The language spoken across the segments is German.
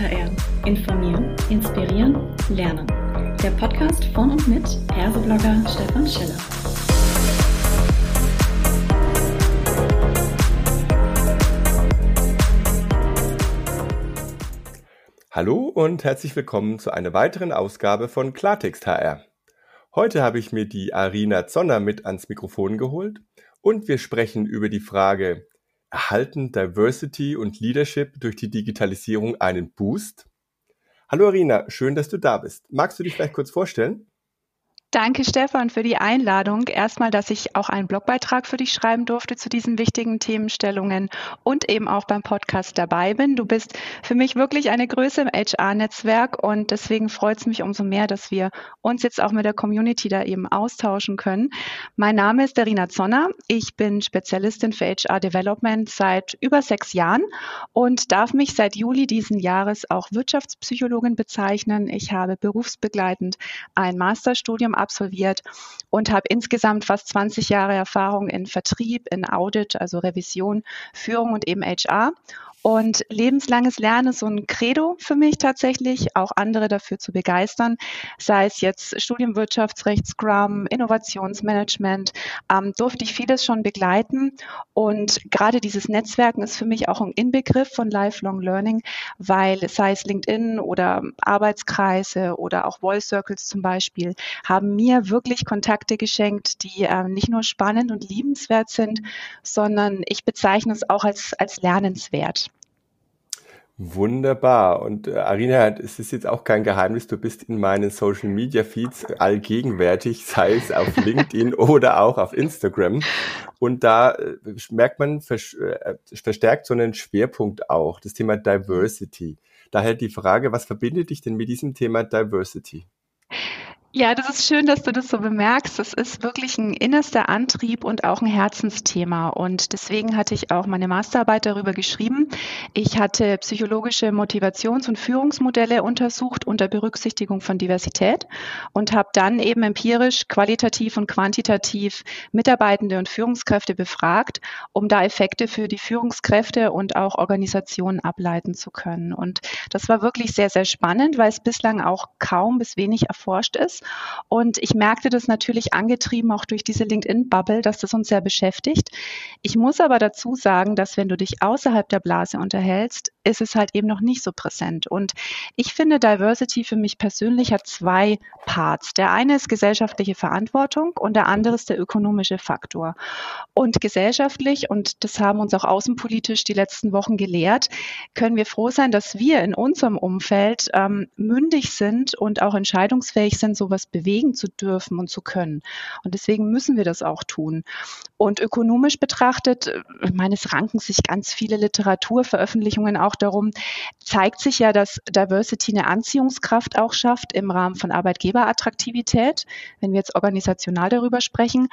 HR. Informieren, inspirieren, lernen. Der Podcast von und mit Herseblogger Stefan Schiller. Hallo und herzlich willkommen zu einer weiteren Ausgabe von Klartext HR. Heute habe ich mir die Arina Zonner mit ans Mikrofon geholt und wir sprechen über die Frage, erhalten Diversity und Leadership durch die Digitalisierung einen Boost? Hallo Arina, schön, dass du da bist. Magst du dich vielleicht kurz vorstellen? Danke, Stefan, für die Einladung. Erstmal, dass ich auch einen Blogbeitrag für dich schreiben durfte zu diesen wichtigen Themenstellungen und eben auch beim Podcast dabei bin. Du bist für mich wirklich eine Größe im HR-Netzwerk und deswegen freut es mich umso mehr, dass wir uns jetzt auch mit der Community da eben austauschen können. Mein Name ist Darina Zonner. Ich bin Spezialistin für HR-Development seit über sechs Jahren und darf mich seit Juli diesen Jahres auch Wirtschaftspsychologin bezeichnen. Ich habe berufsbegleitend ein Masterstudium absolviert und habe insgesamt fast 20 Jahre Erfahrung in Vertrieb, in Audit, also Revision, Führung und eben HR und lebenslanges Lernen ist so ein Credo für mich tatsächlich, auch andere dafür zu begeistern, sei es jetzt Studienwirtschaftsrecht, Scrum, Innovationsmanagement, ähm, durfte ich vieles schon begleiten. Und gerade dieses Netzwerken ist für mich auch ein Inbegriff von Lifelong Learning, weil sei es LinkedIn oder Arbeitskreise oder auch Voice Circles zum Beispiel, haben mir wirklich Kontakte geschenkt, die äh, nicht nur spannend und liebenswert sind, sondern ich bezeichne es auch als, als lernenswert. Wunderbar. Und äh, Arina, es ist jetzt auch kein Geheimnis, du bist in meinen Social Media Feeds allgegenwärtig, sei es auf LinkedIn oder auch auf Instagram. Und da äh, merkt man vers äh, verstärkt so einen Schwerpunkt auch, das Thema Diversity. Daher die Frage, was verbindet dich denn mit diesem Thema Diversity? Ja, das ist schön, dass du das so bemerkst. Das ist wirklich ein innerster Antrieb und auch ein Herzensthema. Und deswegen hatte ich auch meine Masterarbeit darüber geschrieben. Ich hatte psychologische Motivations- und Führungsmodelle untersucht unter Berücksichtigung von Diversität und habe dann eben empirisch, qualitativ und quantitativ Mitarbeitende und Führungskräfte befragt, um da Effekte für die Führungskräfte und auch Organisationen ableiten zu können. Und das war wirklich sehr, sehr spannend, weil es bislang auch kaum bis wenig erforscht ist. Und ich merkte das natürlich angetrieben auch durch diese LinkedIn-Bubble, dass das uns sehr beschäftigt. Ich muss aber dazu sagen, dass wenn du dich außerhalb der Blase unterhältst, ist es halt eben noch nicht so präsent. Und ich finde, Diversity für mich persönlich hat zwei Parts. Der eine ist gesellschaftliche Verantwortung und der andere ist der ökonomische Faktor. Und gesellschaftlich, und das haben uns auch außenpolitisch die letzten Wochen gelehrt, können wir froh sein, dass wir in unserem Umfeld ähm, mündig sind und auch entscheidungsfähig sind, so sowas bewegen zu dürfen und zu können. Und deswegen müssen wir das auch tun. Und ökonomisch betrachtet, äh, ich meine, es ranken sich ganz viele Literaturveröffentlichungen auch darum, zeigt sich ja, dass Diversity eine Anziehungskraft auch schafft im Rahmen von Arbeitgeberattraktivität. Wenn wir jetzt organisational darüber sprechen,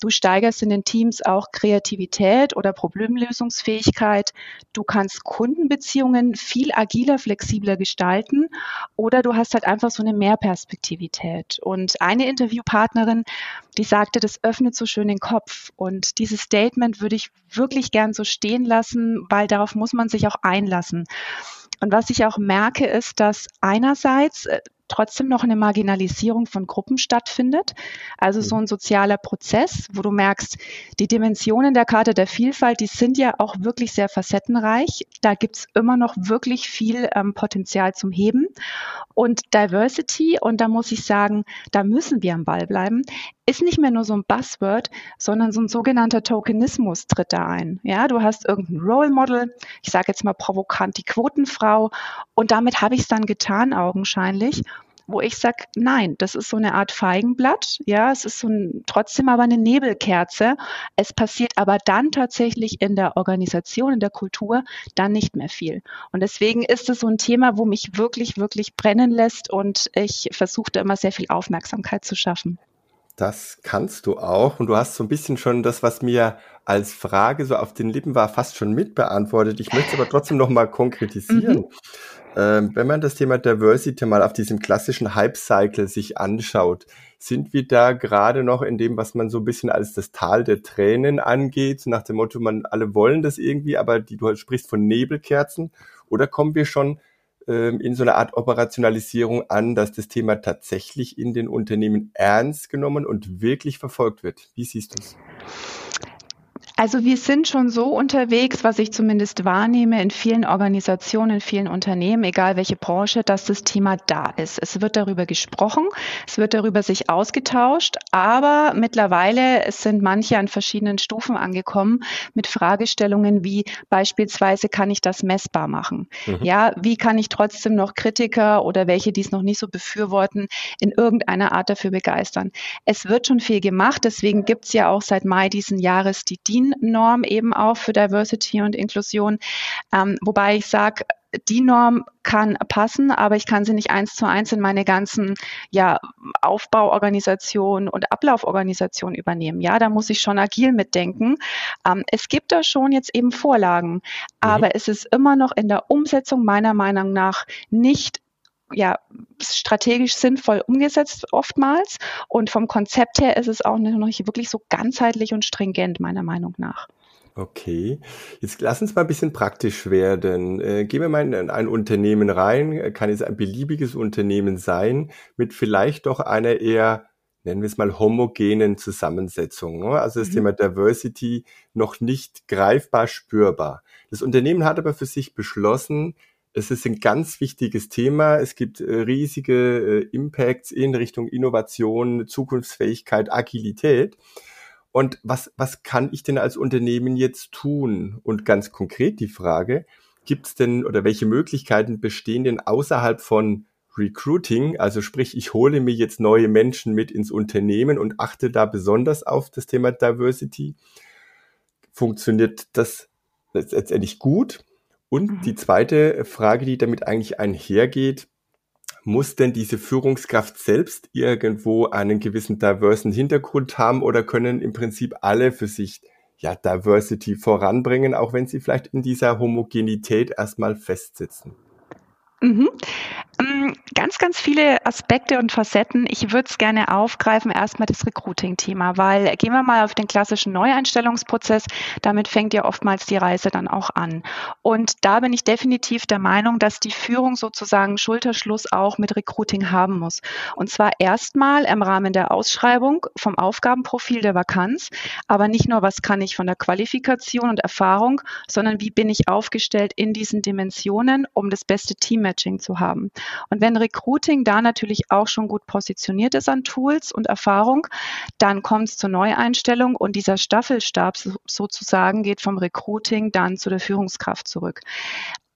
du steigerst in den Teams auch Kreativität oder Problemlösungsfähigkeit. Du kannst Kundenbeziehungen viel agiler, flexibler gestalten oder du hast halt einfach so eine Mehrperspektivität. Und eine Interviewpartnerin, die sagte, das öffnet so schön den Kopf. Und dieses Statement würde ich wirklich gern so stehen lassen, weil darauf muss man sich auch einlassen. Und was ich auch merke, ist, dass einerseits äh, trotzdem noch eine Marginalisierung von Gruppen stattfindet. Also so ein sozialer Prozess, wo du merkst, die Dimensionen der Karte der Vielfalt, die sind ja auch wirklich sehr facettenreich. Da gibt's immer noch wirklich viel ähm, Potenzial zum Heben. Und Diversity, und da muss ich sagen, da müssen wir am Ball bleiben, ist nicht mehr nur so ein Buzzword, sondern so ein sogenannter Tokenismus tritt da ein. Ja, du hast irgendein Role Model, ich sage jetzt mal provokant die Quotenfrau, und damit habe ich es dann getan, augenscheinlich wo ich sage, nein, das ist so eine Art Feigenblatt, ja, es ist so ein, trotzdem aber eine Nebelkerze. Es passiert aber dann tatsächlich in der Organisation, in der Kultur dann nicht mehr viel. Und deswegen ist es so ein Thema, wo mich wirklich, wirklich brennen lässt und ich versuche da immer sehr viel Aufmerksamkeit zu schaffen. Das kannst du auch. Und du hast so ein bisschen schon das, was mir als Frage so auf den Lippen war, fast schon mitbeantwortet. Ich möchte es aber trotzdem noch mal konkretisieren. Mhm. Ähm, wenn man das Thema Diversity mal auf diesem klassischen Hype-Cycle sich anschaut, sind wir da gerade noch in dem, was man so ein bisschen als das Tal der Tränen angeht, nach dem Motto, man alle wollen das irgendwie, aber die, du sprichst von Nebelkerzen, oder kommen wir schon in so einer Art Operationalisierung an, dass das Thema tatsächlich in den Unternehmen ernst genommen und wirklich verfolgt wird. Wie siehst du es? Also wir sind schon so unterwegs, was ich zumindest wahrnehme in vielen Organisationen, in vielen Unternehmen, egal welche Branche, dass das Thema da ist. Es wird darüber gesprochen, es wird darüber sich ausgetauscht, aber mittlerweile sind manche an verschiedenen Stufen angekommen mit Fragestellungen wie beispielsweise kann ich das messbar machen? Mhm. Ja, wie kann ich trotzdem noch Kritiker oder welche, die es noch nicht so befürworten, in irgendeiner Art dafür begeistern? Es wird schon viel gemacht, deswegen gibt es ja auch seit Mai diesen Jahres die DIN DIN-Norm eben auch für Diversity und Inklusion. Ähm, wobei ich sage, die Norm kann passen, aber ich kann sie nicht eins zu eins in meine ganzen ja, Aufbauorganisation und Ablauforganisation übernehmen. Ja, da muss ich schon agil mitdenken. Ähm, es gibt da schon jetzt eben Vorlagen, mhm. aber es ist immer noch in der Umsetzung meiner Meinung nach nicht ja, strategisch sinnvoll umgesetzt oftmals. Und vom Konzept her ist es auch noch nicht wirklich so ganzheitlich und stringent, meiner Meinung nach. Okay, jetzt lass uns mal ein bisschen praktisch werden. Äh, gehen wir mal in ein Unternehmen rein. Kann es ein beliebiges Unternehmen sein mit vielleicht doch einer eher, nennen wir es mal, homogenen Zusammensetzung. Ne? Also das mhm. Thema Diversity noch nicht greifbar spürbar. Das Unternehmen hat aber für sich beschlossen, es ist ein ganz wichtiges Thema. Es gibt äh, riesige äh, Impacts in Richtung Innovation, Zukunftsfähigkeit, Agilität. Und was, was kann ich denn als Unternehmen jetzt tun? Und ganz konkret die Frage, gibt es denn oder welche Möglichkeiten bestehen denn außerhalb von Recruiting? Also sprich, ich hole mir jetzt neue Menschen mit ins Unternehmen und achte da besonders auf das Thema Diversity. Funktioniert das letztendlich gut? Und mhm. die zweite Frage, die damit eigentlich einhergeht, muss denn diese Führungskraft selbst irgendwo einen gewissen diversen Hintergrund haben oder können im Prinzip alle für sich ja Diversity voranbringen, auch wenn sie vielleicht in dieser Homogenität erstmal festsitzen? Mhm. Ähm, ganz, ganz viele Aspekte und Facetten. Ich würde es gerne aufgreifen, erstmal das Recruiting-Thema, weil gehen wir mal auf den klassischen Neueinstellungsprozess. Damit fängt ja oftmals die Reise dann auch an. Und da bin ich definitiv der Meinung, dass die Führung sozusagen Schulterschluss auch mit Recruiting haben muss. Und zwar erstmal im Rahmen der Ausschreibung vom Aufgabenprofil der Vakanz, aber nicht nur, was kann ich von der Qualifikation und Erfahrung, sondern wie bin ich aufgestellt in diesen Dimensionen, um das beste Teammatching zu haben. Und wenn Recruiting da natürlich auch schon gut positioniert ist an Tools und Erfahrung, dann kommt es zur Neueinstellung und dieser Staffelstab sozusagen geht vom Recruiting dann zu der Führungskraft zurück.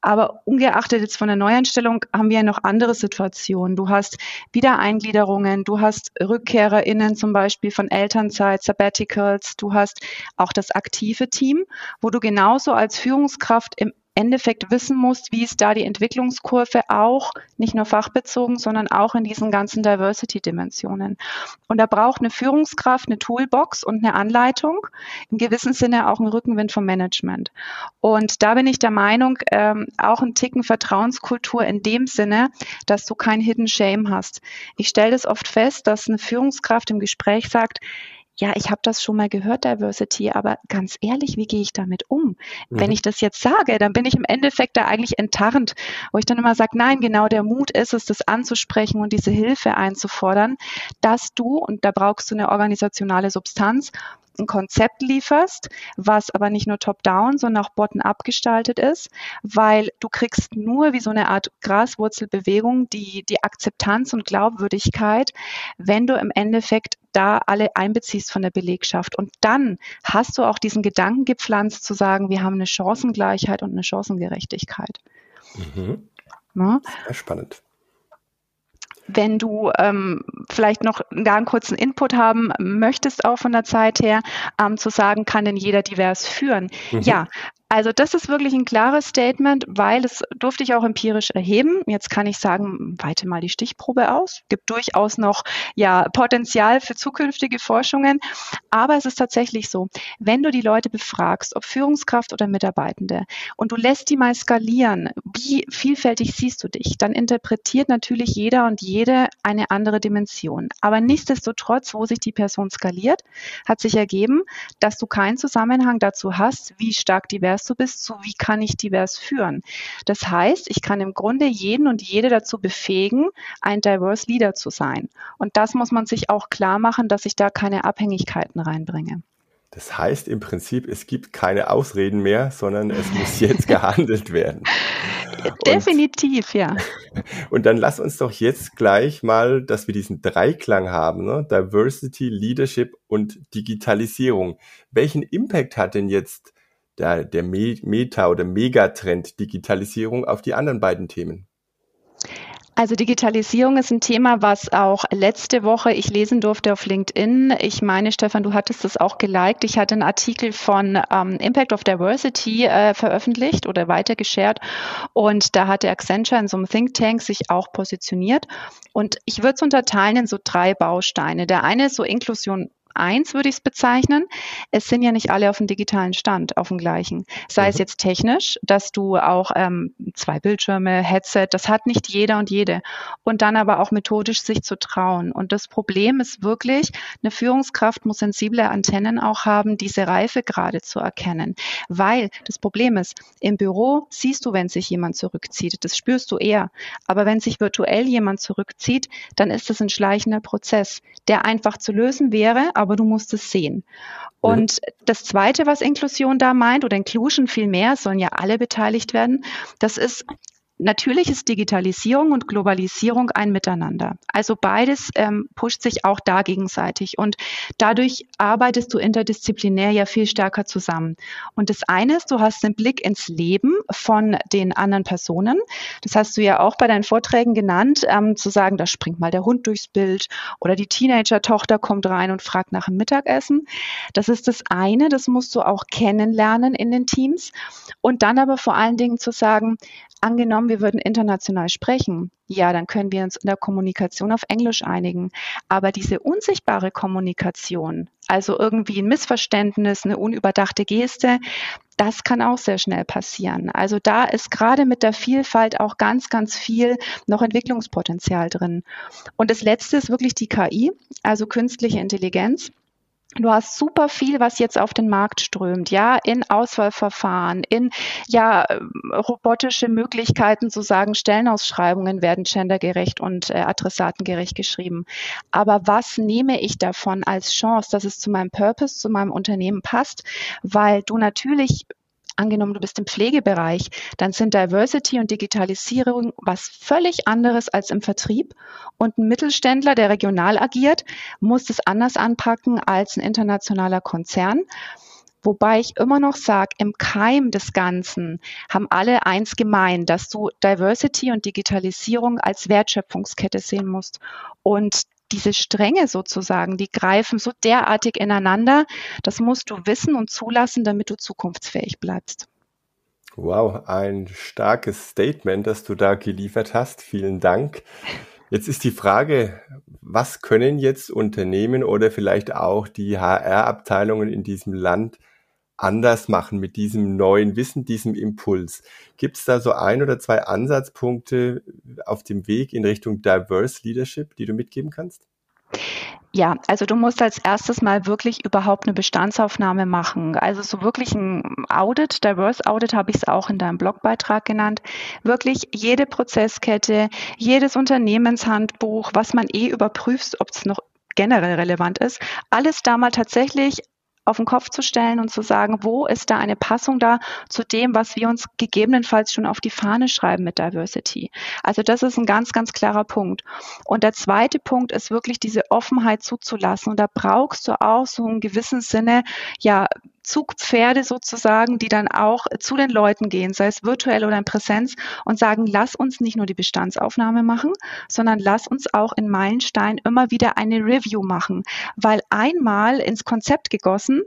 Aber ungeachtet jetzt von der Neueinstellung haben wir ja noch andere Situationen. Du hast Wiedereingliederungen, du hast RückkehrerInnen zum Beispiel von Elternzeit, Sabbaticals, du hast auch das aktive Team, wo du genauso als Führungskraft im Endeffekt wissen musst, wie ist da die Entwicklungskurve auch, nicht nur fachbezogen, sondern auch in diesen ganzen Diversity-Dimensionen. Und da braucht eine Führungskraft eine Toolbox und eine Anleitung, im gewissen Sinne auch ein Rückenwind vom Management. Und da bin ich der Meinung, ähm, auch ein Ticken Vertrauenskultur in dem Sinne, dass du kein Hidden Shame hast. Ich stelle das oft fest, dass eine Führungskraft im Gespräch sagt, ja, ich habe das schon mal gehört, Diversity, aber ganz ehrlich, wie gehe ich damit um? Mhm. Wenn ich das jetzt sage, dann bin ich im Endeffekt da eigentlich enttarnt, wo ich dann immer sage, nein, genau der Mut ist es, das anzusprechen und diese Hilfe einzufordern, dass du, und da brauchst du eine organisationale Substanz, ein Konzept lieferst, was aber nicht nur top-down, sondern auch bottom-up gestaltet ist, weil du kriegst nur wie so eine Art Graswurzelbewegung die, die Akzeptanz und Glaubwürdigkeit, wenn du im Endeffekt da alle einbeziehst von der Belegschaft. Und dann hast du auch diesen Gedanken gepflanzt zu sagen, wir haben eine Chancengleichheit und eine Chancengerechtigkeit. Mhm. Na? Sehr spannend wenn du ähm, vielleicht noch da einen kurzen Input haben möchtest, auch von der Zeit her, ähm, zu sagen, kann denn jeder divers führen? Mhm. Ja, also das ist wirklich ein klares Statement, weil es durfte ich auch empirisch erheben. Jetzt kann ich sagen, weite mal die Stichprobe aus. Gibt durchaus noch ja Potenzial für zukünftige Forschungen, aber es ist tatsächlich so, wenn du die Leute befragst, ob Führungskraft oder Mitarbeitende, und du lässt die mal skalieren, wie vielfältig siehst du dich, dann interpretiert natürlich jeder und jede eine andere Dimension. Aber nichtsdestotrotz, wo sich die Person skaliert, hat sich ergeben, dass du keinen Zusammenhang dazu hast, wie stark divers divers du bist, zu wie kann ich divers führen. Das heißt, ich kann im Grunde jeden und jede dazu befähigen, ein diverse Leader zu sein. Und das muss man sich auch klar machen, dass ich da keine Abhängigkeiten reinbringe. Das heißt im Prinzip, es gibt keine Ausreden mehr, sondern es muss jetzt gehandelt werden. Definitiv, und, ja. Und dann lass uns doch jetzt gleich mal, dass wir diesen Dreiklang haben, ne? Diversity, Leadership und Digitalisierung. Welchen Impact hat denn jetzt der, der Meta- oder Megatrend Digitalisierung auf die anderen beiden Themen? Also Digitalisierung ist ein Thema, was auch letzte Woche ich lesen durfte auf LinkedIn. Ich meine, Stefan, du hattest das auch geliked. Ich hatte einen Artikel von ähm, Impact of Diversity äh, veröffentlicht oder weitergeshared und da hatte Accenture in so einem Think Tank sich auch positioniert. Und ich würde es unterteilen in so drei Bausteine. Der eine ist so Inklusion eins würde ich es bezeichnen. Es sind ja nicht alle auf dem digitalen Stand, auf dem gleichen. Sei mhm. es jetzt technisch, dass du auch ähm, zwei Bildschirme, Headset, das hat nicht jeder und jede. Und dann aber auch methodisch sich zu trauen. Und das Problem ist wirklich, eine Führungskraft muss sensible Antennen auch haben, diese Reife gerade zu erkennen. Weil das Problem ist, im Büro siehst du, wenn sich jemand zurückzieht. Das spürst du eher. Aber wenn sich virtuell jemand zurückzieht, dann ist das ein schleichender Prozess, der einfach zu lösen wäre, aber du musst es sehen. Und ja. das Zweite, was Inklusion da meint, oder Inclusion vielmehr, sollen ja alle beteiligt werden, das ist Natürlich ist Digitalisierung und Globalisierung ein Miteinander. Also beides ähm, pusht sich auch da gegenseitig und dadurch arbeitest du interdisziplinär ja viel stärker zusammen. Und das eine ist, du hast den Blick ins Leben von den anderen Personen. Das hast du ja auch bei deinen Vorträgen genannt, ähm, zu sagen, da springt mal der Hund durchs Bild oder die Teenager-Tochter kommt rein und fragt nach dem Mittagessen. Das ist das eine, das musst du auch kennenlernen in den Teams. Und dann aber vor allen Dingen zu sagen, Angenommen, wir würden international sprechen, ja, dann können wir uns in der Kommunikation auf Englisch einigen. Aber diese unsichtbare Kommunikation, also irgendwie ein Missverständnis, eine unüberdachte Geste, das kann auch sehr schnell passieren. Also da ist gerade mit der Vielfalt auch ganz, ganz viel noch Entwicklungspotenzial drin. Und das Letzte ist wirklich die KI, also künstliche Intelligenz. Du hast super viel, was jetzt auf den Markt strömt, ja, in Auswahlverfahren, in ja robotische Möglichkeiten zu sagen, Stellenausschreibungen werden gendergerecht und äh, adressatengerecht geschrieben. Aber was nehme ich davon als Chance, dass es zu meinem Purpose, zu meinem Unternehmen passt? Weil du natürlich angenommen, du bist im Pflegebereich, dann sind Diversity und Digitalisierung was völlig anderes als im Vertrieb. Und ein Mittelständler, der regional agiert, muss es anders anpacken als ein internationaler Konzern. Wobei ich immer noch sage, im Keim des Ganzen haben alle eins gemein, dass du Diversity und Digitalisierung als Wertschöpfungskette sehen musst. Und diese Stränge sozusagen, die greifen so derartig ineinander. Das musst du wissen und zulassen, damit du zukunftsfähig bleibst. Wow, ein starkes Statement, das du da geliefert hast. Vielen Dank. Jetzt ist die Frage, was können jetzt Unternehmen oder vielleicht auch die HR-Abteilungen in diesem Land anders machen mit diesem neuen Wissen, diesem Impuls? Gibt es da so ein oder zwei Ansatzpunkte auf dem Weg in Richtung Diverse Leadership, die du mitgeben kannst? Ja, also du musst als erstes mal wirklich überhaupt eine Bestandsaufnahme machen. Also so wirklich ein Audit, Diverse Audit habe ich es auch in deinem Blogbeitrag genannt. Wirklich jede Prozesskette, jedes Unternehmenshandbuch, was man eh überprüft, ob es noch generell relevant ist, alles da mal tatsächlich auf den Kopf zu stellen und zu sagen, wo ist da eine Passung da zu dem, was wir uns gegebenenfalls schon auf die Fahne schreiben mit Diversity. Also das ist ein ganz, ganz klarer Punkt. Und der zweite Punkt ist wirklich diese Offenheit zuzulassen. Und da brauchst du auch so im gewissen Sinne, ja, Zugpferde sozusagen, die dann auch zu den Leuten gehen, sei es virtuell oder in Präsenz und sagen, lass uns nicht nur die Bestandsaufnahme machen, sondern lass uns auch in Meilenstein immer wieder eine Review machen, weil einmal ins Konzept gegossen,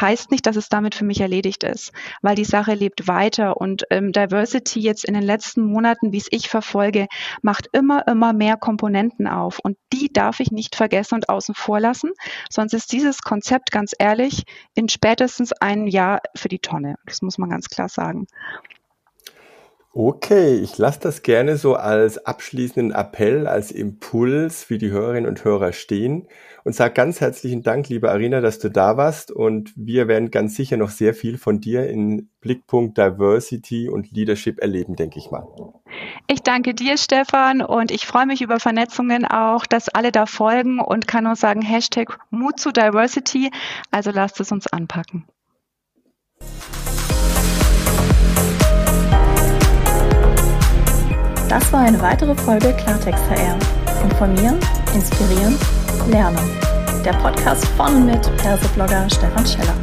heißt nicht, dass es damit für mich erledigt ist, weil die Sache lebt weiter und ähm, Diversity jetzt in den letzten Monaten, wie es ich verfolge, macht immer, immer mehr Komponenten auf und die darf ich nicht vergessen und außen vor lassen, sonst ist dieses Konzept ganz ehrlich in spätestens einem Jahr für die Tonne. Das muss man ganz klar sagen. Okay, ich lasse das gerne so als abschließenden Appell, als Impuls für die Hörerinnen und Hörer stehen und sage ganz herzlichen Dank, liebe Arina, dass du da warst und wir werden ganz sicher noch sehr viel von dir in Blickpunkt Diversity und Leadership erleben, denke ich mal. Ich danke dir, Stefan, und ich freue mich über Vernetzungen auch, dass alle da folgen und kann nur sagen, Hashtag Mut zu Diversity, also lasst es uns anpacken. Das war eine weitere Folge Klartext HR. Informieren, inspirieren, lernen. Der Podcast von und mit Perseblogger Stefan Scheller.